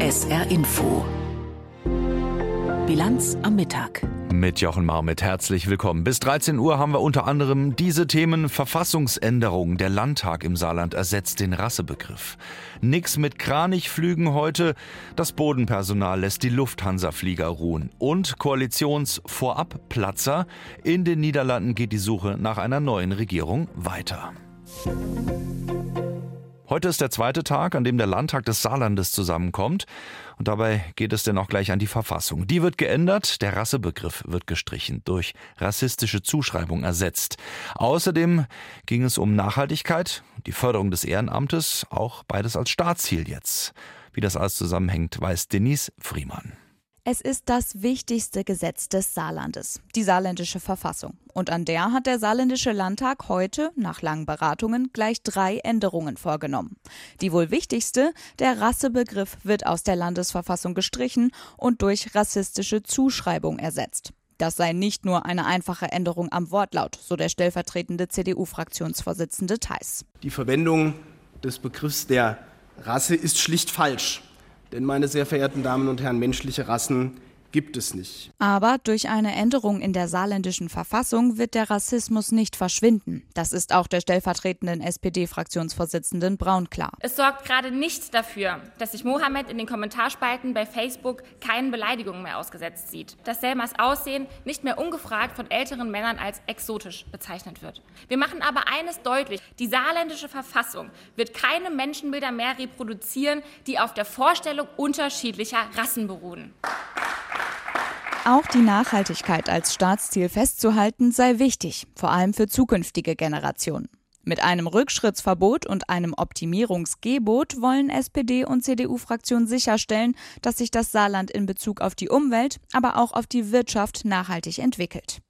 SR Info. Bilanz am Mittag. Mit Jochen Marmit herzlich willkommen. Bis 13 Uhr haben wir unter anderem diese Themen Verfassungsänderung. Der Landtag im Saarland ersetzt den Rassebegriff. Nix mit Kranichflügen heute. Das Bodenpersonal lässt die Lufthansa-Flieger ruhen. Und Koalitionsvorabplatzer. In den Niederlanden geht die Suche nach einer neuen Regierung weiter. Heute ist der zweite Tag, an dem der Landtag des Saarlandes zusammenkommt. Und dabei geht es denn auch gleich an die Verfassung. Die wird geändert, der Rassebegriff wird gestrichen, durch rassistische Zuschreibung ersetzt. Außerdem ging es um Nachhaltigkeit, die Förderung des Ehrenamtes, auch beides als Staatsziel jetzt. Wie das alles zusammenhängt, weiß Denise Friemann. Es ist das wichtigste Gesetz des Saarlandes, die saarländische Verfassung. Und an der hat der saarländische Landtag heute, nach langen Beratungen, gleich drei Änderungen vorgenommen. Die wohl wichtigste, der Rassebegriff wird aus der Landesverfassung gestrichen und durch rassistische Zuschreibung ersetzt. Das sei nicht nur eine einfache Änderung am Wortlaut, so der stellvertretende CDU-Fraktionsvorsitzende Theis. Die Verwendung des Begriffs der Rasse ist schlicht falsch. Denn, meine sehr verehrten Damen und Herren, menschliche Rassen gibt es nicht. Aber durch eine Änderung in der saarländischen Verfassung wird der Rassismus nicht verschwinden. Das ist auch der stellvertretenden SPD-Fraktionsvorsitzenden Braun klar. Es sorgt gerade nicht dafür, dass sich Mohammed in den Kommentarspalten bei Facebook keinen Beleidigungen mehr ausgesetzt sieht. Dass Selmas Aussehen nicht mehr ungefragt von älteren Männern als exotisch bezeichnet wird. Wir machen aber eines deutlich. Die saarländische Verfassung wird keine Menschenbilder mehr reproduzieren, die auf der Vorstellung unterschiedlicher Rassen beruhen. Auch die Nachhaltigkeit als Staatsziel festzuhalten sei wichtig, vor allem für zukünftige Generationen. Mit einem Rückschrittsverbot und einem Optimierungsgebot wollen SPD und CDU-Fraktionen sicherstellen, dass sich das Saarland in Bezug auf die Umwelt, aber auch auf die Wirtschaft nachhaltig entwickelt.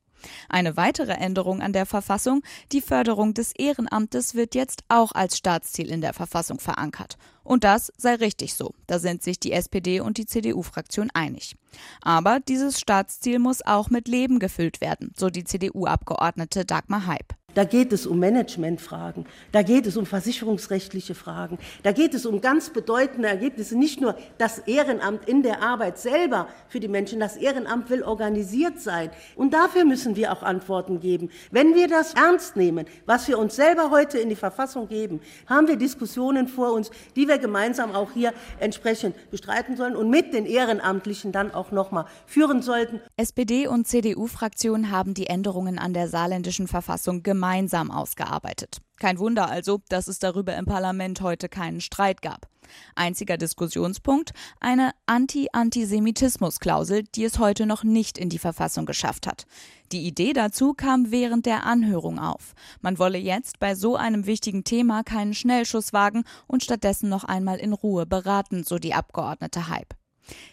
Eine weitere Änderung an der Verfassung, die Förderung des Ehrenamtes wird jetzt auch als Staatsziel in der Verfassung verankert. Und das sei richtig so. Da sind sich die SPD und die CDU-Fraktion einig. Aber dieses Staatsziel muss auch mit Leben gefüllt werden, so die CDU-Abgeordnete Dagmar Heib. Da geht es um Managementfragen, da geht es um versicherungsrechtliche Fragen, da geht es um ganz bedeutende Ergebnisse, nicht nur das Ehrenamt in der Arbeit selber für die Menschen, das Ehrenamt will organisiert sein. Und dafür müssen wir auch Antworten geben. Wenn wir das ernst nehmen, was wir uns selber heute in die Verfassung geben, haben wir Diskussionen vor uns, die wir gemeinsam auch hier entsprechend bestreiten sollen und mit den Ehrenamtlichen dann auch nochmal führen sollten. SPD und CDU-Fraktionen haben die Änderungen an der saarländischen Verfassung gemeinsam gemeinsam ausgearbeitet. Kein Wunder also, dass es darüber im Parlament heute keinen Streit gab. Einziger Diskussionspunkt eine Anti-Antisemitismus-Klausel, die es heute noch nicht in die Verfassung geschafft hat. Die Idee dazu kam während der Anhörung auf. Man wolle jetzt bei so einem wichtigen Thema keinen Schnellschuss wagen und stattdessen noch einmal in Ruhe beraten, so die Abgeordnete Hype.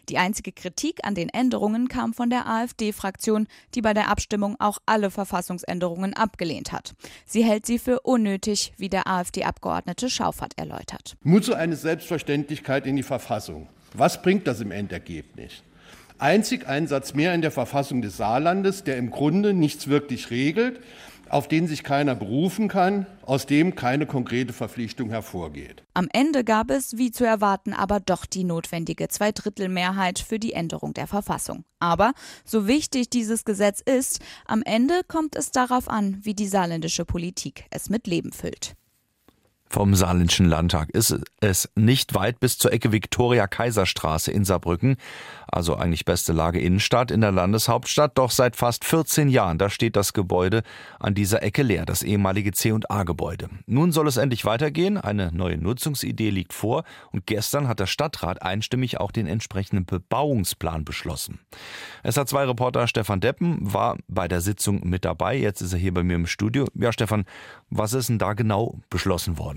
Die einzige Kritik an den Änderungen kam von der AfD-Fraktion, die bei der Abstimmung auch alle Verfassungsänderungen abgelehnt hat. Sie hält sie für unnötig, wie der AfD-Abgeordnete Schaufert erläutert. Muss so eine Selbstverständlichkeit in die Verfassung. Was bringt das im Endergebnis? Einzig ein Satz mehr in der Verfassung des Saarlandes, der im Grunde nichts wirklich regelt, auf den sich keiner berufen kann, aus dem keine konkrete Verpflichtung hervorgeht. Am Ende gab es, wie zu erwarten, aber doch die notwendige Zweidrittelmehrheit für die Änderung der Verfassung. Aber so wichtig dieses Gesetz ist, am Ende kommt es darauf an, wie die saarländische Politik es mit Leben füllt. Vom Saarländischen Landtag ist es nicht weit bis zur Ecke Viktoria-Kaiserstraße in Saarbrücken. Also eigentlich beste Lage Innenstadt in der Landeshauptstadt. Doch seit fast 14 Jahren, da steht das Gebäude an dieser Ecke leer, das ehemalige C&A-Gebäude. Nun soll es endlich weitergehen. Eine neue Nutzungsidee liegt vor. Und gestern hat der Stadtrat einstimmig auch den entsprechenden Bebauungsplan beschlossen. Es hat zwei Reporter Stefan Deppen war bei der Sitzung mit dabei. Jetzt ist er hier bei mir im Studio. Ja, Stefan, was ist denn da genau beschlossen worden?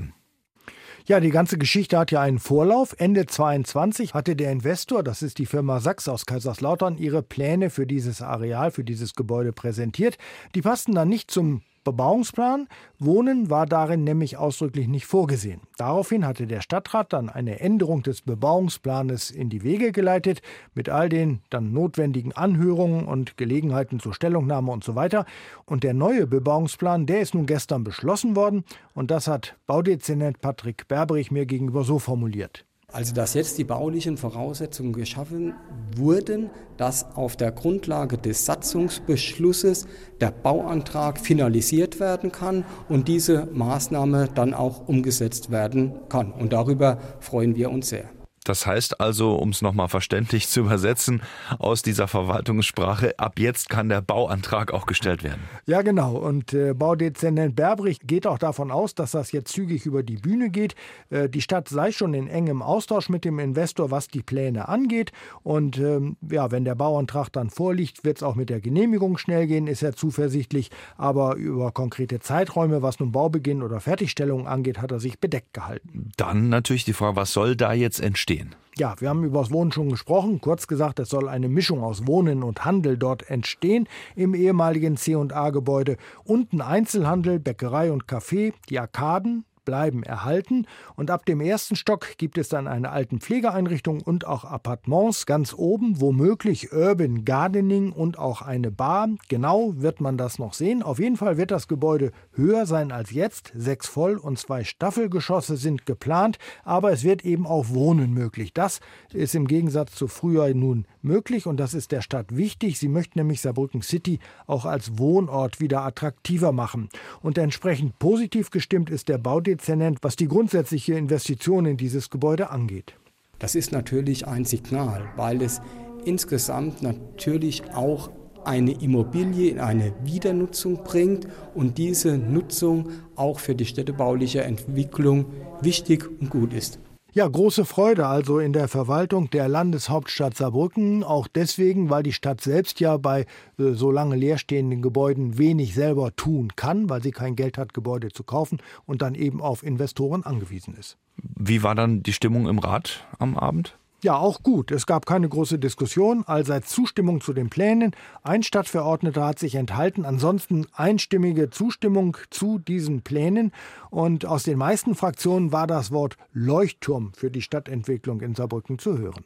Ja, die ganze Geschichte hat ja einen Vorlauf. Ende 22 hatte der Investor, das ist die Firma Sachs aus Kaiserslautern, ihre Pläne für dieses Areal, für dieses Gebäude präsentiert. Die passten dann nicht zum Bebauungsplan. Wohnen war darin nämlich ausdrücklich nicht vorgesehen. Daraufhin hatte der Stadtrat dann eine Änderung des Bebauungsplanes in die Wege geleitet, mit all den dann notwendigen Anhörungen und Gelegenheiten zur Stellungnahme und so weiter. Und der neue Bebauungsplan, der ist nun gestern beschlossen worden. Und das hat Baudezernent Patrick Berberich mir gegenüber so formuliert. Also dass jetzt die baulichen Voraussetzungen geschaffen wurden, dass auf der Grundlage des Satzungsbeschlusses der Bauantrag finalisiert werden kann und diese Maßnahme dann auch umgesetzt werden kann. Und darüber freuen wir uns sehr. Das heißt also, um es nochmal verständlich zu übersetzen, aus dieser Verwaltungssprache, ab jetzt kann der Bauantrag auch gestellt werden. Ja, genau. Und äh, Baudezernent Berbrich geht auch davon aus, dass das jetzt zügig über die Bühne geht. Äh, die Stadt sei schon in engem Austausch mit dem Investor, was die Pläne angeht. Und ähm, ja, wenn der Bauantrag dann vorliegt, wird es auch mit der Genehmigung schnell gehen, ist er zuversichtlich. Aber über konkrete Zeiträume, was nun Baubeginn oder Fertigstellung angeht, hat er sich bedeckt gehalten. Dann natürlich die Frage, was soll da jetzt entstehen? Gehen? Ja, wir haben über das Wohnen schon gesprochen. Kurz gesagt, es soll eine Mischung aus Wohnen und Handel dort entstehen im ehemaligen C&A-Gebäude. Unten Einzelhandel, Bäckerei und Café, die Arkaden, bleiben erhalten. Und ab dem ersten Stock gibt es dann eine alten Pflegeeinrichtung und auch Appartements. Ganz oben womöglich Urban Gardening und auch eine Bar. Genau wird man das noch sehen. Auf jeden Fall wird das Gebäude höher sein als jetzt. Sechs Voll- und zwei Staffelgeschosse sind geplant, aber es wird eben auch Wohnen möglich. Das ist im Gegensatz zu früher nun möglich und das ist der Stadt wichtig. Sie möchte nämlich Saarbrücken City auch als Wohnort wieder attraktiver machen. Und entsprechend positiv gestimmt ist der Baudezernent Dezernent, was die grundsätzliche Investition in dieses Gebäude angeht. Das ist natürlich ein Signal, weil es insgesamt natürlich auch eine Immobilie in eine Wiedernutzung bringt und diese Nutzung auch für die städtebauliche Entwicklung wichtig und gut ist. Ja, große Freude also in der Verwaltung der Landeshauptstadt Saarbrücken, auch deswegen, weil die Stadt selbst ja bei äh, so lange leerstehenden Gebäuden wenig selber tun kann, weil sie kein Geld hat, Gebäude zu kaufen und dann eben auf Investoren angewiesen ist. Wie war dann die Stimmung im Rat am Abend? Ja, auch gut. Es gab keine große Diskussion, allseits Zustimmung zu den Plänen. Ein Stadtverordneter hat sich enthalten, ansonsten einstimmige Zustimmung zu diesen Plänen. Und aus den meisten Fraktionen war das Wort Leuchtturm für die Stadtentwicklung in Saarbrücken zu hören.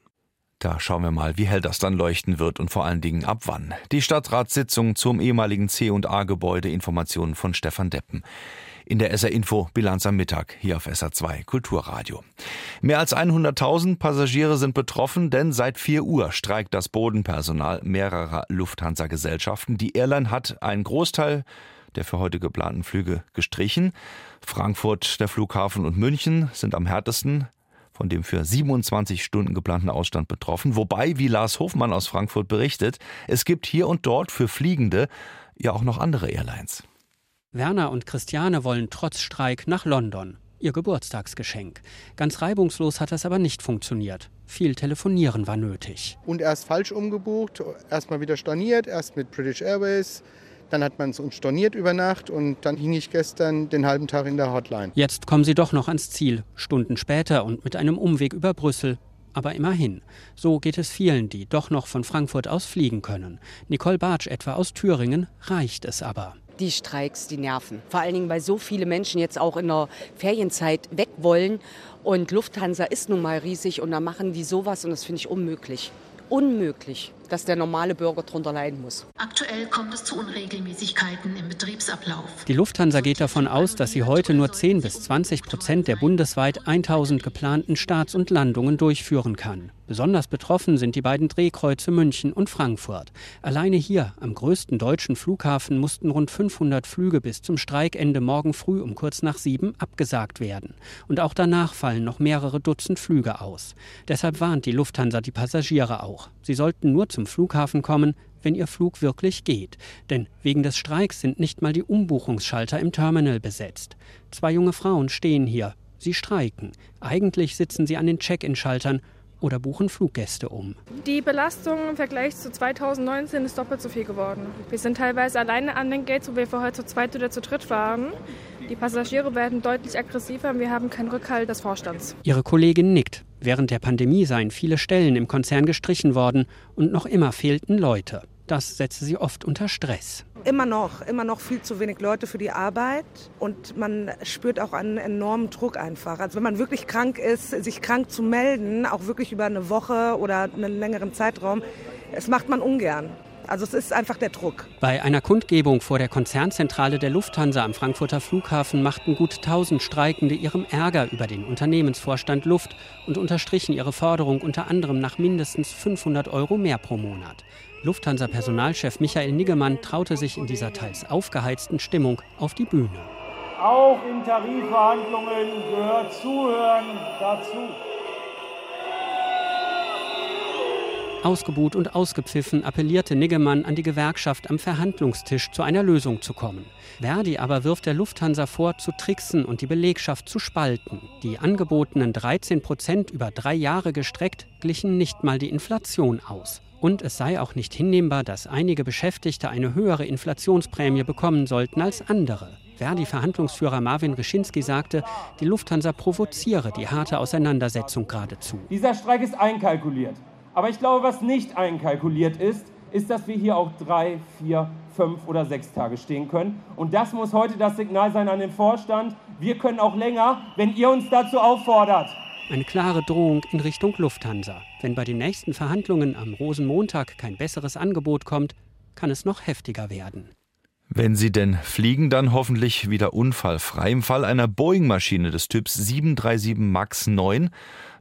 Da schauen wir mal, wie hell das dann leuchten wird und vor allen Dingen ab wann. Die Stadtratssitzung zum ehemaligen C&A-Gebäude, Informationen von Stefan Deppen in der SR Info Bilanz am Mittag hier auf SR2 Kulturradio. Mehr als 100.000 Passagiere sind betroffen, denn seit 4 Uhr streikt das Bodenpersonal mehrerer Lufthansa-Gesellschaften. Die Airline hat einen Großteil der für heute geplanten Flüge gestrichen. Frankfurt, der Flughafen und München sind am härtesten von dem für 27 Stunden geplanten Ausstand betroffen. Wobei, wie Lars Hofmann aus Frankfurt berichtet, es gibt hier und dort für Fliegende ja auch noch andere Airlines. Werner und Christiane wollen trotz Streik nach London. Ihr Geburtstagsgeschenk. Ganz reibungslos hat das aber nicht funktioniert. Viel Telefonieren war nötig. Und erst falsch umgebucht, erst mal wieder storniert, erst mit British Airways. Dann hat man es uns storniert über Nacht und dann hing ich gestern den halben Tag in der Hotline. Jetzt kommen sie doch noch ans Ziel, Stunden später und mit einem Umweg über Brüssel. Aber immerhin. So geht es vielen, die doch noch von Frankfurt aus fliegen können. Nicole Bartsch etwa aus Thüringen reicht es aber die Streiks, die nerven. Vor allen Dingen, weil so viele Menschen jetzt auch in der Ferienzeit weg wollen. Und Lufthansa ist nun mal riesig und da machen die sowas und das finde ich unmöglich. Unmöglich dass der normale Bürger darunter leiden muss. Aktuell kommt es zu Unregelmäßigkeiten im Betriebsablauf. Die Lufthansa geht davon aus, dass sie heute nur 10 bis 20 Prozent der bundesweit 1000 geplanten Starts und Landungen durchführen kann. Besonders betroffen sind die beiden Drehkreuze München und Frankfurt. Alleine hier, am größten deutschen Flughafen, mussten rund 500 Flüge bis zum Streikende morgen früh um kurz nach sieben abgesagt werden. Und auch danach fallen noch mehrere Dutzend Flüge aus. Deshalb warnt die Lufthansa die Passagiere auch. Sie sollten nur zum zum Flughafen kommen, wenn Ihr Flug wirklich geht. Denn wegen des Streiks sind nicht mal die Umbuchungsschalter im Terminal besetzt. Zwei junge Frauen stehen hier. Sie streiken. Eigentlich sitzen sie an den Check-in-Schaltern oder buchen Fluggäste um. Die Belastung im Vergleich zu 2019 ist doppelt so viel geworden. Wir sind teilweise alleine an den Gates, wo wir vorher zu zweit oder zu dritt waren. Die Passagiere werden deutlich aggressiver und wir haben keinen Rückhalt des Vorstands. Ihre Kollegin nickt. Während der Pandemie seien viele Stellen im Konzern gestrichen worden und noch immer fehlten Leute. Das setze sie oft unter Stress. Immer noch, immer noch viel zu wenig Leute für die Arbeit und man spürt auch einen enormen Druck einfach. Also wenn man wirklich krank ist, sich krank zu melden, auch wirklich über eine Woche oder einen längeren Zeitraum, das macht man ungern. Also es ist einfach der Druck. Bei einer Kundgebung vor der Konzernzentrale der Lufthansa am Frankfurter Flughafen machten gut 1000 Streikende ihrem Ärger über den Unternehmensvorstand Luft und unterstrichen ihre Forderung unter anderem nach mindestens 500 Euro mehr pro Monat. Lufthansa-Personalchef Michael Niggemann traute sich in dieser teils aufgeheizten Stimmung auf die Bühne. Auch in Tarifverhandlungen gehört Zuhören dazu. Ausgebuht und ausgepfiffen appellierte Niggemann an die Gewerkschaft am Verhandlungstisch zu einer Lösung zu kommen. Verdi aber wirft der Lufthansa vor, zu tricksen und die Belegschaft zu spalten. Die angebotenen 13 Prozent über drei Jahre gestreckt glichen nicht mal die Inflation aus. Und es sei auch nicht hinnehmbar, dass einige Beschäftigte eine höhere Inflationsprämie bekommen sollten als andere. Verdi-Verhandlungsführer Marvin Reschinski sagte, die Lufthansa provoziere die harte Auseinandersetzung geradezu. Dieser Streik ist einkalkuliert. Aber ich glaube, was nicht einkalkuliert ist, ist, dass wir hier auch drei, vier, fünf oder sechs Tage stehen können. Und das muss heute das Signal sein an den Vorstand. Wir können auch länger, wenn ihr uns dazu auffordert. Eine klare Drohung in Richtung Lufthansa. Wenn bei den nächsten Verhandlungen am Rosenmontag kein besseres Angebot kommt, kann es noch heftiger werden. Wenn sie denn fliegen, dann hoffentlich wieder unfallfrei. Im Fall einer Boeing-Maschine des Typs 737 MAX 9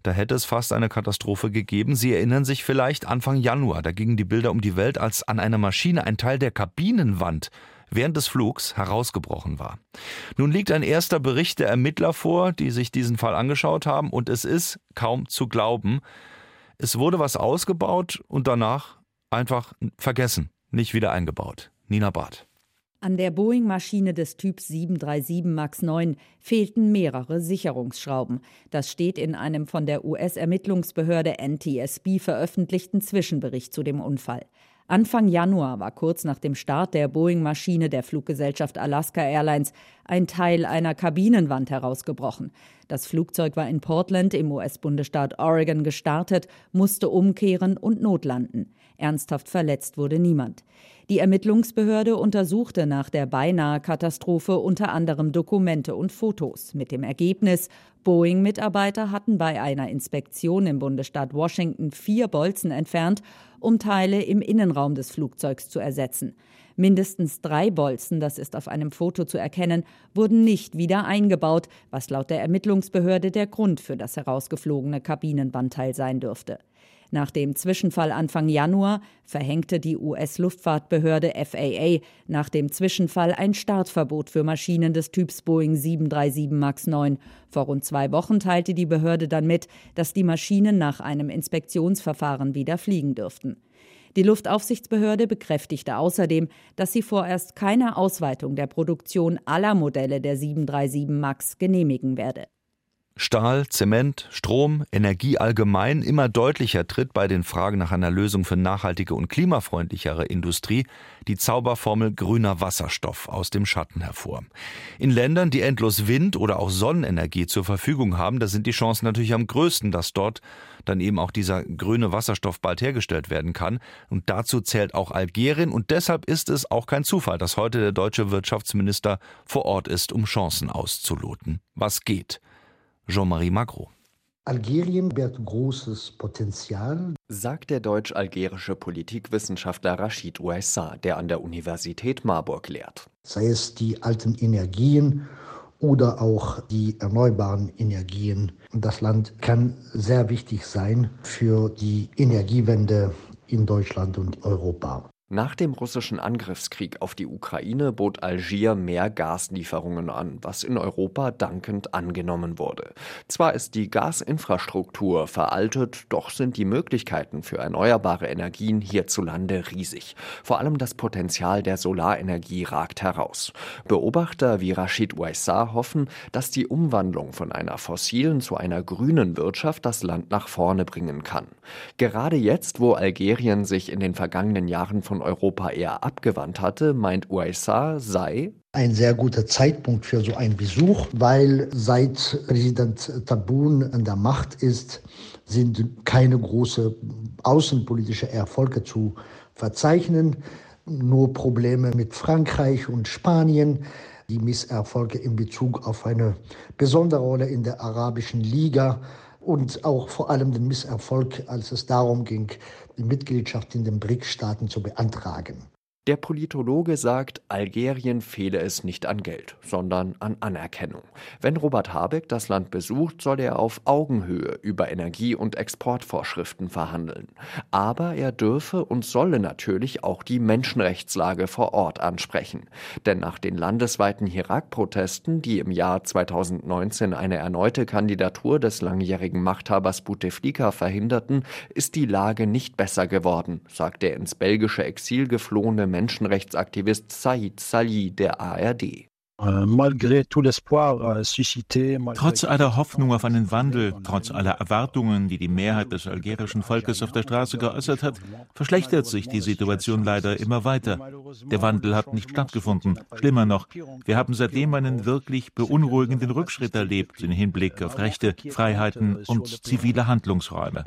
da hätte es fast eine Katastrophe gegeben. Sie erinnern sich vielleicht Anfang Januar. Da gingen die Bilder um die Welt, als an einer Maschine ein Teil der Kabinenwand während des Flugs herausgebrochen war. Nun liegt ein erster Bericht der Ermittler vor, die sich diesen Fall angeschaut haben, und es ist kaum zu glauben. Es wurde was ausgebaut und danach einfach vergessen, nicht wieder eingebaut. Nina Barth. An der Boeing-Maschine des Typs 737 MAX 9 fehlten mehrere Sicherungsschrauben. Das steht in einem von der US-Ermittlungsbehörde NTSB veröffentlichten Zwischenbericht zu dem Unfall. Anfang Januar war kurz nach dem Start der Boeing-Maschine der Fluggesellschaft Alaska Airlines ein Teil einer Kabinenwand herausgebrochen. Das Flugzeug war in Portland im US-Bundesstaat Oregon gestartet, musste umkehren und notlanden. Ernsthaft verletzt wurde niemand. Die Ermittlungsbehörde untersuchte nach der beinahe Katastrophe unter anderem Dokumente und Fotos mit dem Ergebnis, Boeing-Mitarbeiter hatten bei einer Inspektion im Bundesstaat Washington vier Bolzen entfernt, um Teile im Innenraum des Flugzeugs zu ersetzen. Mindestens drei Bolzen, das ist auf einem Foto zu erkennen, wurden nicht wieder eingebaut, was laut der Ermittlungsbehörde der Grund für das herausgeflogene Kabinenbandteil sein dürfte. Nach dem Zwischenfall Anfang Januar verhängte die US-Luftfahrtbehörde FAA nach dem Zwischenfall ein Startverbot für Maschinen des Typs Boeing 737 MAX 9. Vor rund zwei Wochen teilte die Behörde dann mit, dass die Maschinen nach einem Inspektionsverfahren wieder fliegen dürften. Die Luftaufsichtsbehörde bekräftigte außerdem, dass sie vorerst keine Ausweitung der Produktion aller Modelle der 737 MAX genehmigen werde. Stahl, Zement, Strom, Energie allgemein immer deutlicher tritt bei den Fragen nach einer Lösung für nachhaltige und klimafreundlichere Industrie die Zauberformel grüner Wasserstoff aus dem Schatten hervor. In Ländern, die endlos Wind- oder auch Sonnenenergie zur Verfügung haben, da sind die Chancen natürlich am größten, dass dort dann eben auch dieser grüne Wasserstoff bald hergestellt werden kann. Und dazu zählt auch Algerien. Und deshalb ist es auch kein Zufall, dass heute der deutsche Wirtschaftsminister vor Ort ist, um Chancen auszuloten. Was geht? Jean-Marie Magro. Algerien birgt großes Potenzial, sagt der deutsch-algerische Politikwissenschaftler Rashid Ouaissa, der an der Universität Marburg lehrt. Sei es die alten Energien oder auch die erneuerbaren Energien. Das Land kann sehr wichtig sein für die Energiewende in Deutschland und Europa. Nach dem russischen Angriffskrieg auf die Ukraine bot Algier mehr Gaslieferungen an, was in Europa dankend angenommen wurde. Zwar ist die Gasinfrastruktur veraltet, doch sind die Möglichkeiten für erneuerbare Energien hierzulande riesig. Vor allem das Potenzial der Solarenergie ragt heraus. Beobachter wie Rashid Ouaissa hoffen, dass die Umwandlung von einer fossilen zu einer grünen Wirtschaft das Land nach vorne bringen kann. Gerade jetzt, wo Algerien sich in den vergangenen Jahren von Europa eher abgewandt hatte, meint USA sei ein sehr guter Zeitpunkt für so einen Besuch, weil seit Präsident Tabun an der Macht ist, sind keine großen außenpolitischen Erfolge zu verzeichnen. nur Probleme mit Frankreich und Spanien, die Misserfolge in Bezug auf eine besondere Rolle in der arabischen Liga und auch vor allem den Misserfolg, als es darum ging, die Mitgliedschaft in den BRICS-Staaten zu beantragen. Der Politologe sagt, Algerien fehle es nicht an Geld, sondern an Anerkennung. Wenn Robert Habeck das Land besucht, soll er auf Augenhöhe über Energie- und Exportvorschriften verhandeln. Aber er dürfe und solle natürlich auch die Menschenrechtslage vor Ort ansprechen. Denn nach den landesweiten Irak-Protesten, die im Jahr 2019 eine erneute Kandidatur des langjährigen Machthabers Bouteflika verhinderten, ist die Lage nicht besser geworden, sagt der ins belgische Exil geflohene Menschenrechtsaktivist Said Salih der ARD. Euh, trotz aller Hoffnung auf einen Wandel, trotz aller Erwartungen, die die Mehrheit des algerischen Volkes auf der Straße geäußert hat, verschlechtert sich die Situation leider immer weiter. Der Wandel hat nicht stattgefunden. Schlimmer noch, wir haben seitdem einen wirklich beunruhigenden Rückschritt erlebt im Hinblick auf Rechte, Freiheiten und zivile Handlungsräume.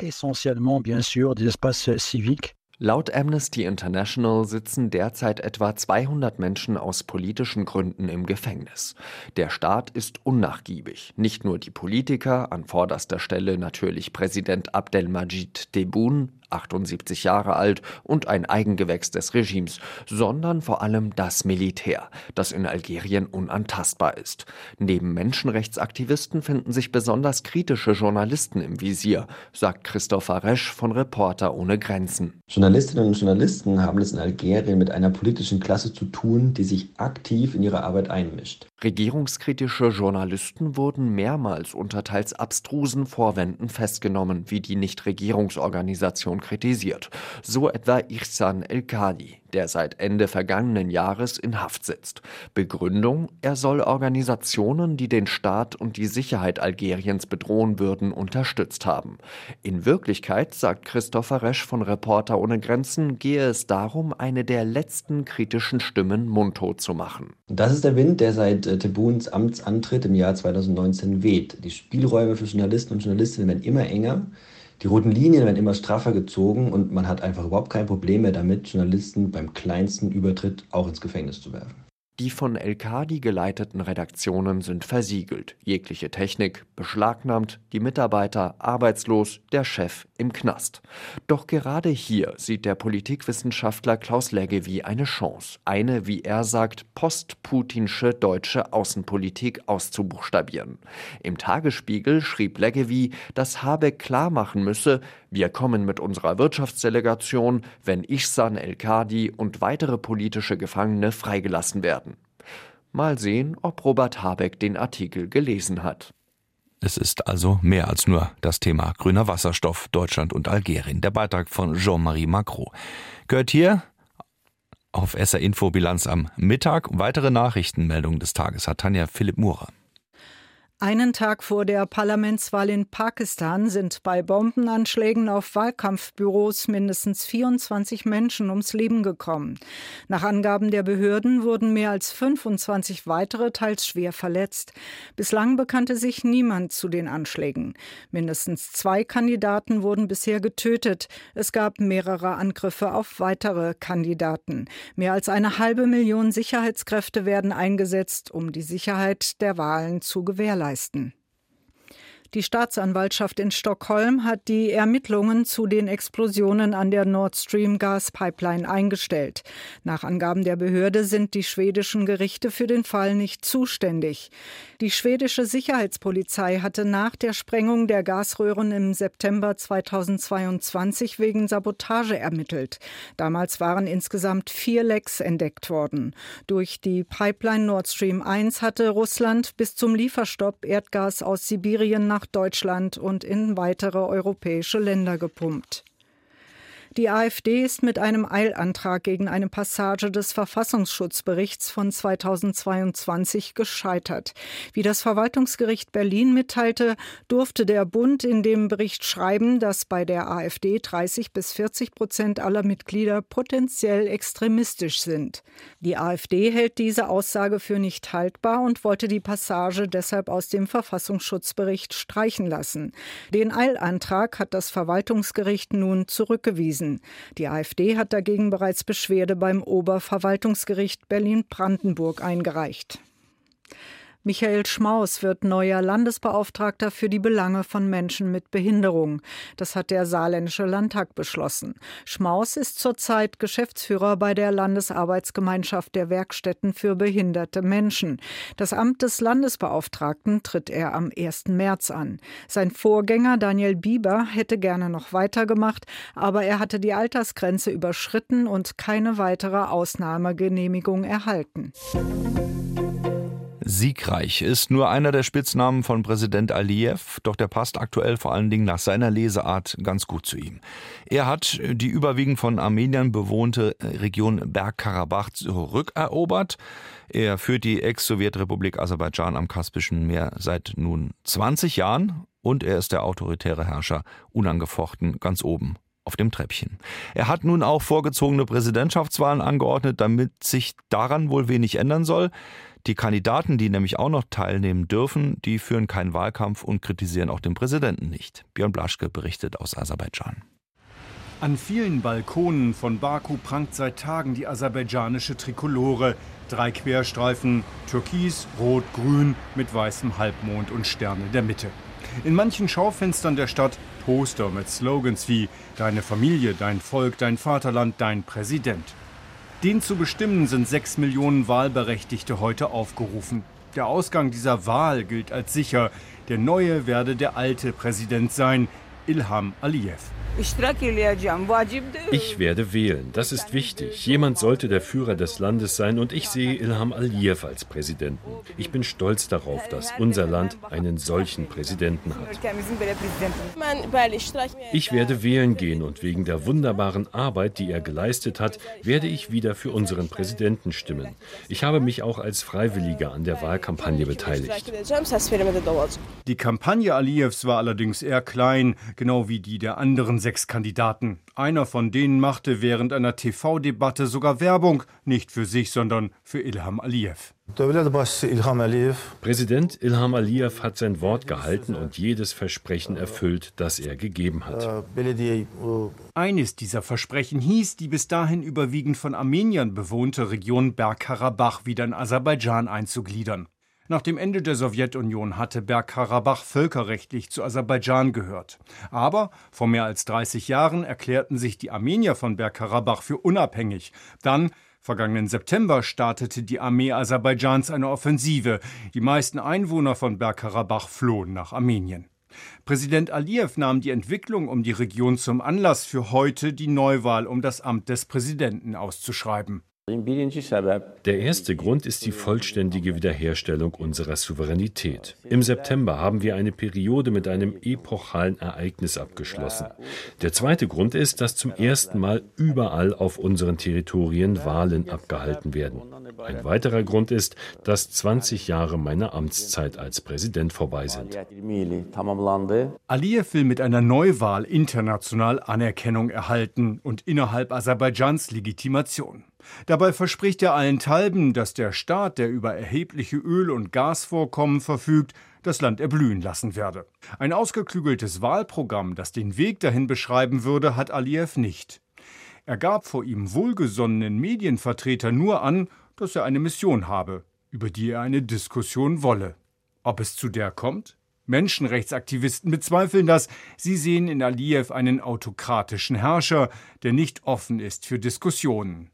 Laut Amnesty International sitzen derzeit etwa 200 Menschen aus politischen Gründen im Gefängnis. Der Staat ist unnachgiebig. Nicht nur die Politiker, an vorderster Stelle natürlich Präsident Abdelmajid Tebboune, 78 Jahre alt und ein Eigengewächs des Regimes, sondern vor allem das Militär, das in Algerien unantastbar ist. Neben Menschenrechtsaktivisten finden sich besonders kritische Journalisten im Visier, sagt Christopher Resch von Reporter ohne Grenzen. Journalistinnen und Journalisten haben es in Algerien mit einer politischen Klasse zu tun, die sich aktiv in ihre Arbeit einmischt. Regierungskritische Journalisten wurden mehrmals unter teils abstrusen Vorwänden festgenommen, wie die Nichtregierungsorganisation kritisiert. So etwa Ihsan El-Khali der seit Ende vergangenen Jahres in Haft sitzt. Begründung, er soll Organisationen, die den Staat und die Sicherheit Algeriens bedrohen würden, unterstützt haben. In Wirklichkeit, sagt Christopher Resch von Reporter ohne Grenzen, gehe es darum, eine der letzten kritischen Stimmen mundtot zu machen. Das ist der Wind, der seit äh, Tebuns Amtsantritt im Jahr 2019 weht. Die Spielräume für Journalisten und Journalistinnen werden immer enger. Die roten Linien werden immer straffer gezogen und man hat einfach überhaupt kein Problem mehr damit, Journalisten beim kleinsten Übertritt auch ins Gefängnis zu werfen. Die von El-Kadi geleiteten Redaktionen sind versiegelt, jegliche Technik beschlagnahmt, die Mitarbeiter arbeitslos, der Chef im Knast. Doch gerade hier sieht der Politikwissenschaftler Klaus Leggevi eine Chance, eine, wie er sagt, postputinsche deutsche Außenpolitik auszubuchstabieren. Im Tagesspiegel schrieb Leggevi, dass Habeck klarmachen müsse, wir kommen mit unserer Wirtschaftsdelegation, wenn Ihsan El-Kadi und weitere politische Gefangene freigelassen werden. Mal sehen, ob Robert Habeck den Artikel gelesen hat. Es ist also mehr als nur das Thema grüner Wasserstoff, Deutschland und Algerien. Der Beitrag von Jean-Marie Macron gehört hier auf SR Info Bilanz am Mittag. Weitere Nachrichtenmeldungen des Tages hat Tanja Philipp Murer. Einen Tag vor der Parlamentswahl in Pakistan sind bei Bombenanschlägen auf Wahlkampfbüros mindestens 24 Menschen ums Leben gekommen. Nach Angaben der Behörden wurden mehr als 25 weitere teils schwer verletzt. Bislang bekannte sich niemand zu den Anschlägen. Mindestens zwei Kandidaten wurden bisher getötet. Es gab mehrere Angriffe auf weitere Kandidaten. Mehr als eine halbe Million Sicherheitskräfte werden eingesetzt, um die Sicherheit der Wahlen zu gewährleisten leisten. Die Staatsanwaltschaft in Stockholm hat die Ermittlungen zu den Explosionen an der Nord Stream Gaspipeline eingestellt. Nach Angaben der Behörde sind die schwedischen Gerichte für den Fall nicht zuständig. Die schwedische Sicherheitspolizei hatte nach der Sprengung der Gasröhren im September 2022 wegen Sabotage ermittelt. Damals waren insgesamt vier Lecks entdeckt worden. Durch die Pipeline Nord Stream 1 hatte Russland bis zum Lieferstopp Erdgas aus Sibirien nach nach Deutschland und in weitere europäische Länder gepumpt. Die AfD ist mit einem Eilantrag gegen eine Passage des Verfassungsschutzberichts von 2022 gescheitert. Wie das Verwaltungsgericht Berlin mitteilte, durfte der Bund in dem Bericht schreiben, dass bei der AfD 30 bis 40 Prozent aller Mitglieder potenziell extremistisch sind. Die AfD hält diese Aussage für nicht haltbar und wollte die Passage deshalb aus dem Verfassungsschutzbericht streichen lassen. Den Eilantrag hat das Verwaltungsgericht nun zurückgewiesen. Bewiesen. Die AfD hat dagegen bereits Beschwerde beim Oberverwaltungsgericht Berlin-Brandenburg eingereicht. Michael Schmaus wird neuer Landesbeauftragter für die Belange von Menschen mit Behinderung. Das hat der Saarländische Landtag beschlossen. Schmaus ist zurzeit Geschäftsführer bei der Landesarbeitsgemeinschaft der Werkstätten für behinderte Menschen. Das Amt des Landesbeauftragten tritt er am 1. März an. Sein Vorgänger Daniel Bieber hätte gerne noch weitergemacht, aber er hatte die Altersgrenze überschritten und keine weitere Ausnahmegenehmigung erhalten. Siegreich ist nur einer der Spitznamen von Präsident Aliyev, doch der passt aktuell vor allen Dingen nach seiner Leseart ganz gut zu ihm. Er hat die überwiegend von Armeniern bewohnte Region Bergkarabach zurückerobert. Er führt die Ex-Sowjetrepublik Aserbaidschan am Kaspischen Meer seit nun 20 Jahren und er ist der autoritäre Herrscher unangefochten ganz oben auf dem Treppchen. Er hat nun auch vorgezogene Präsidentschaftswahlen angeordnet, damit sich daran wohl wenig ändern soll. Die Kandidaten, die nämlich auch noch teilnehmen dürfen, die führen keinen Wahlkampf und kritisieren auch den Präsidenten nicht. Björn Blaschke berichtet aus Aserbaidschan. An vielen Balkonen von Baku prangt seit Tagen die aserbaidschanische Trikolore. Drei Querstreifen, türkis, rot, grün mit weißem Halbmond und Sterne der Mitte. In manchen Schaufenstern der Stadt Poster mit Slogans wie Deine Familie, dein Volk, dein Vaterland, dein Präsident. Den zu bestimmen sind sechs Millionen Wahlberechtigte heute aufgerufen. Der Ausgang dieser Wahl gilt als sicher. Der neue werde der alte Präsident sein, Ilham Aliyev. Ich werde wählen, das ist wichtig. Jemand sollte der Führer des Landes sein und ich sehe Ilham Aliyev als Präsidenten. Ich bin stolz darauf, dass unser Land einen solchen Präsidenten hat. Ich werde wählen gehen und wegen der wunderbaren Arbeit, die er geleistet hat, werde ich wieder für unseren Präsidenten stimmen. Ich habe mich auch als Freiwilliger an der Wahlkampagne beteiligt. Die Kampagne Aliyevs war allerdings eher klein, genau wie die der anderen sechs Kandidaten. Einer von denen machte während einer TV-Debatte sogar Werbung, nicht für sich, sondern für Ilham Aliyev. Präsident Ilham Aliyev hat sein Wort gehalten und jedes Versprechen erfüllt, das er gegeben hat. Eines dieser Versprechen hieß, die bis dahin überwiegend von Armeniern bewohnte Region Bergkarabach wieder in Aserbaidschan einzugliedern. Nach dem Ende der Sowjetunion hatte Bergkarabach völkerrechtlich zu Aserbaidschan gehört. Aber vor mehr als 30 Jahren erklärten sich die Armenier von Bergkarabach für unabhängig. Dann Vergangenen September startete die Armee Aserbaidschans eine Offensive. Die meisten Einwohner von Bergkarabach flohen nach Armenien. Präsident Aliyev nahm die Entwicklung um die Region zum Anlass für heute die Neuwahl um das Amt des Präsidenten auszuschreiben. Der erste Grund ist die vollständige Wiederherstellung unserer Souveränität. Im September haben wir eine Periode mit einem epochalen Ereignis abgeschlossen. Der zweite Grund ist, dass zum ersten Mal überall auf unseren Territorien Wahlen abgehalten werden. Ein weiterer Grund ist, dass 20 Jahre meiner Amtszeit als Präsident vorbei sind. Aliyev will mit einer Neuwahl international Anerkennung erhalten und innerhalb Aserbaidschans Legitimation. Dabei verspricht er allenthalben, dass der Staat, der über erhebliche Öl- und Gasvorkommen verfügt, das Land erblühen lassen werde. Ein ausgeklügeltes Wahlprogramm, das den Weg dahin beschreiben würde, hat Aliyev nicht. Er gab vor ihm wohlgesonnenen Medienvertretern nur an, dass er eine Mission habe, über die er eine Diskussion wolle. Ob es zu der kommt? Menschenrechtsaktivisten bezweifeln das. Sie sehen in Aliyev einen autokratischen Herrscher, der nicht offen ist für Diskussionen.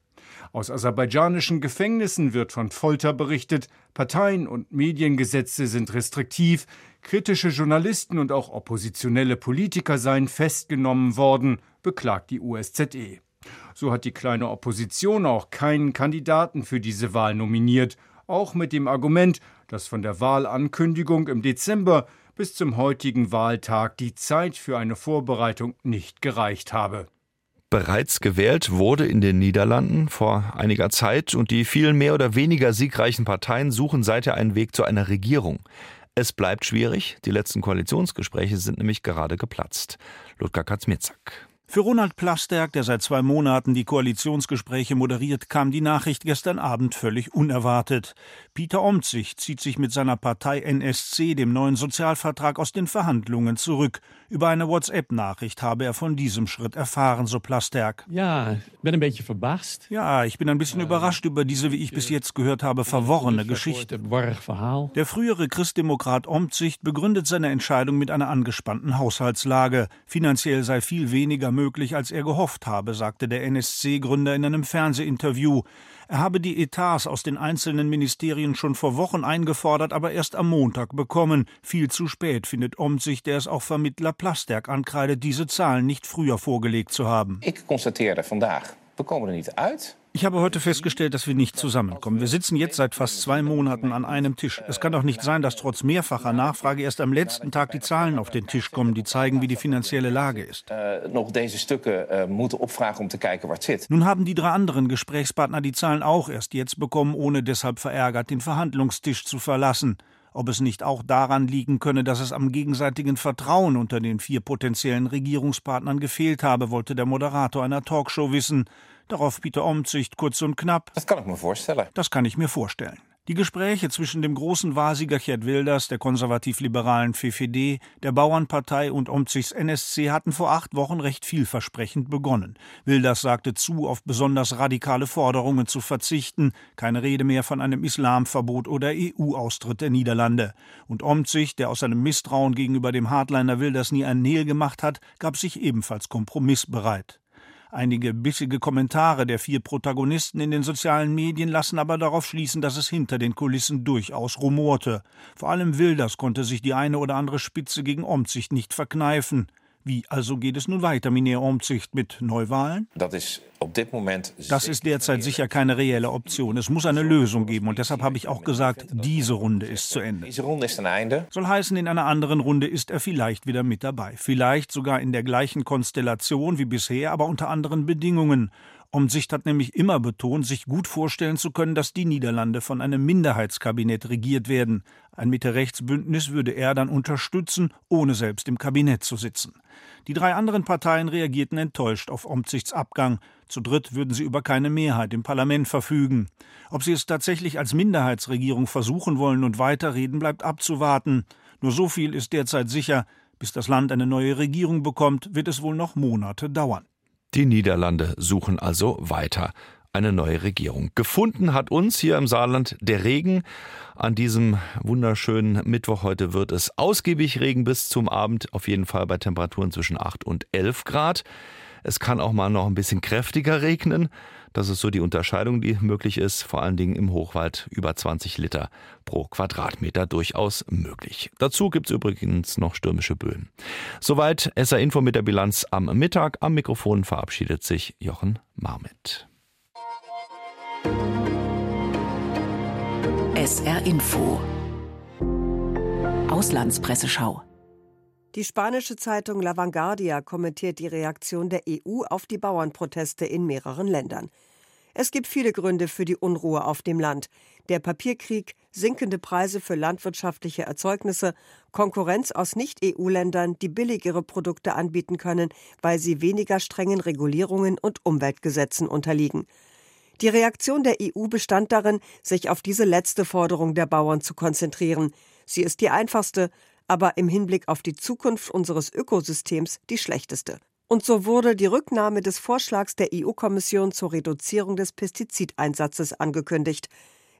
Aus aserbaidschanischen Gefängnissen wird von Folter berichtet, Parteien und Mediengesetze sind restriktiv, kritische Journalisten und auch oppositionelle Politiker seien festgenommen worden, beklagt die USZE. So hat die kleine Opposition auch keinen Kandidaten für diese Wahl nominiert, auch mit dem Argument, dass von der Wahlankündigung im Dezember bis zum heutigen Wahltag die Zeit für eine Vorbereitung nicht gereicht habe bereits gewählt wurde in den Niederlanden vor einiger Zeit und die vielen mehr oder weniger siegreichen Parteien suchen seither einen Weg zu einer Regierung. Es bleibt schwierig, die letzten Koalitionsgespräche sind nämlich gerade geplatzt. Ludger Kaczmierzak. Für Ronald Plasterk, der seit zwei Monaten die Koalitionsgespräche moderiert, kam die Nachricht gestern Abend völlig unerwartet. Peter Omtzigt zieht sich mit seiner Partei NSC, dem neuen Sozialvertrag, aus den Verhandlungen zurück. Über eine WhatsApp-Nachricht habe er von diesem Schritt erfahren, so Plasterk. Ja, bin ein bisschen verbaasd. Ja, ich bin ein bisschen überrascht über diese, wie ich bis jetzt gehört habe, verworrene Geschichte. Der frühere Christdemokrat Omtzigt begründet seine Entscheidung mit einer angespannten Haushaltslage. Finanziell sei viel weniger möglich, als er gehofft habe, sagte der NSC-Gründer in einem Fernsehinterview. Er habe die Etats aus den einzelnen Ministerien schon vor Wochen eingefordert, aber erst am Montag bekommen. Viel zu spät, findet Omtzigt, der es auch Vermittler Plasterk ankreidet, diese Zahlen nicht früher vorgelegt zu haben. Ich constateerde vandaag, komen er niet uit. Ich habe heute festgestellt, dass wir nicht zusammenkommen. Wir sitzen jetzt seit fast zwei Monaten an einem Tisch. Es kann doch nicht sein, dass trotz mehrfacher Nachfrage erst am letzten Tag die Zahlen auf den Tisch kommen, die zeigen, wie die finanzielle Lage ist. Uh, nog deze stukken uh, moeten opvragen, um te kijken het zit. Nun haben die drei anderen Gesprächspartner die Zahlen auch erst jetzt bekommen, ohne deshalb verärgert den Verhandlungstisch zu verlassen. Ob es nicht auch daran liegen könne, dass es am gegenseitigen Vertrauen unter den vier potenziellen Regierungspartnern gefehlt habe, wollte der Moderator einer Talkshow wissen. Darauf Peter Omtzigt kurz und knapp. Das kann ich mir vorstellen. Das kann ich mir vorstellen. Die Gespräche zwischen dem großen Wahrsieger Gerd Wilders, der konservativ-liberalen FFD, der Bauernpartei und Omzigs NSC hatten vor acht Wochen recht vielversprechend begonnen. Wilders sagte zu, auf besonders radikale Forderungen zu verzichten, keine Rede mehr von einem Islamverbot oder EU-Austritt der Niederlande. Und Omzig, der aus seinem Misstrauen gegenüber dem Hardliner Wilders nie ein Nähe gemacht hat, gab sich ebenfalls kompromissbereit. Einige bissige Kommentare der vier Protagonisten in den sozialen Medien lassen aber darauf schließen, dass es hinter den Kulissen durchaus rumorte. Vor allem Wilders konnte sich die eine oder andere Spitze gegen Omtzigt nicht verkneifen. Wie also geht es nun weiter, Minister Omtzigt, mit Neuwahlen? Das ist, das ist derzeit sicher keine reelle Option. Es muss eine Lösung geben und deshalb habe ich auch gesagt, diese Runde ist zu Ende. Soll heißen, in einer anderen Runde ist er vielleicht wieder mit dabei. Vielleicht sogar in der gleichen Konstellation wie bisher, aber unter anderen Bedingungen. Omzicht hat nämlich immer betont, sich gut vorstellen zu können, dass die Niederlande von einem Minderheitskabinett regiert werden. Ein Mitte-Rechts-Bündnis würde er dann unterstützen, ohne selbst im Kabinett zu sitzen. Die drei anderen Parteien reagierten enttäuscht auf Omzichts Abgang. Zu dritt würden sie über keine Mehrheit im Parlament verfügen. Ob sie es tatsächlich als Minderheitsregierung versuchen wollen und weiterreden, bleibt abzuwarten. Nur so viel ist derzeit sicher. Bis das Land eine neue Regierung bekommt, wird es wohl noch Monate dauern. Die Niederlande suchen also weiter eine neue Regierung. Gefunden hat uns hier im Saarland der Regen. An diesem wunderschönen Mittwoch heute wird es ausgiebig Regen bis zum Abend, auf jeden Fall bei Temperaturen zwischen 8 und 11 Grad. Es kann auch mal noch ein bisschen kräftiger regnen. Das ist so die Unterscheidung, die möglich ist. Vor allen Dingen im Hochwald über 20 Liter pro Quadratmeter durchaus möglich. Dazu gibt es übrigens noch stürmische Böen. Soweit SR Info mit der Bilanz am Mittag. Am Mikrofon verabschiedet sich Jochen Marmit. SR Info Auslandspresseschau die spanische Zeitung La Vanguardia kommentiert die Reaktion der EU auf die Bauernproteste in mehreren Ländern. Es gibt viele Gründe für die Unruhe auf dem Land. Der Papierkrieg, sinkende Preise für landwirtschaftliche Erzeugnisse, Konkurrenz aus Nicht-EU-Ländern, die billigere Produkte anbieten können, weil sie weniger strengen Regulierungen und Umweltgesetzen unterliegen. Die Reaktion der EU bestand darin, sich auf diese letzte Forderung der Bauern zu konzentrieren. Sie ist die einfachste, aber im Hinblick auf die Zukunft unseres Ökosystems die schlechteste. Und so wurde die Rücknahme des Vorschlags der EU-Kommission zur Reduzierung des Pestizideinsatzes angekündigt.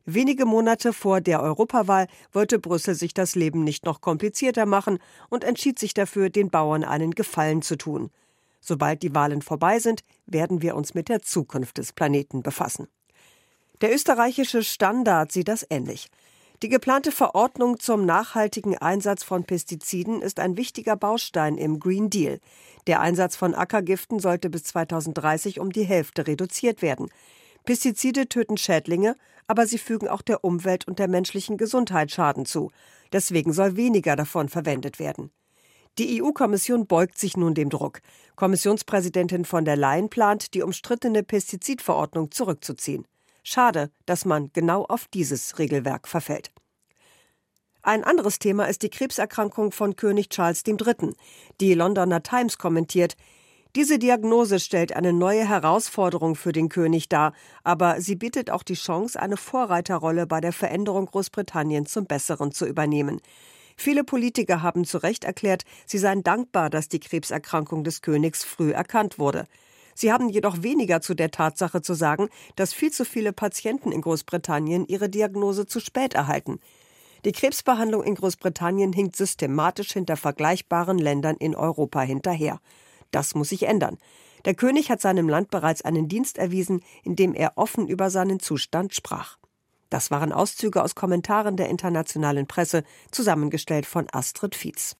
Wenige Monate vor der Europawahl wollte Brüssel sich das Leben nicht noch komplizierter machen und entschied sich dafür, den Bauern einen Gefallen zu tun. Sobald die Wahlen vorbei sind, werden wir uns mit der Zukunft des Planeten befassen. Der österreichische Standard sieht das ähnlich. Die geplante Verordnung zum nachhaltigen Einsatz von Pestiziden ist ein wichtiger Baustein im Green Deal. Der Einsatz von Ackergiften sollte bis 2030 um die Hälfte reduziert werden. Pestizide töten Schädlinge, aber sie fügen auch der Umwelt und der menschlichen Gesundheit Schaden zu. Deswegen soll weniger davon verwendet werden. Die EU-Kommission beugt sich nun dem Druck. Kommissionspräsidentin von der Leyen plant, die umstrittene Pestizidverordnung zurückzuziehen. Schade, dass man genau auf dieses Regelwerk verfällt. Ein anderes Thema ist die Krebserkrankung von König Charles III. Die Londoner Times kommentiert, Diese Diagnose stellt eine neue Herausforderung für den König dar, aber sie bietet auch die Chance, eine Vorreiterrolle bei der Veränderung Großbritanniens zum Besseren zu übernehmen. Viele Politiker haben zu Recht erklärt, sie seien dankbar, dass die Krebserkrankung des Königs früh erkannt wurde. Sie haben jedoch weniger zu der Tatsache zu sagen, dass viel zu viele Patienten in Großbritannien ihre Diagnose zu spät erhalten. Die Krebsbehandlung in Großbritannien hinkt systematisch hinter vergleichbaren Ländern in Europa hinterher. Das muss sich ändern. Der König hat seinem Land bereits einen Dienst erwiesen, indem er offen über seinen Zustand sprach. Das waren Auszüge aus Kommentaren der internationalen Presse, zusammengestellt von Astrid Fietz.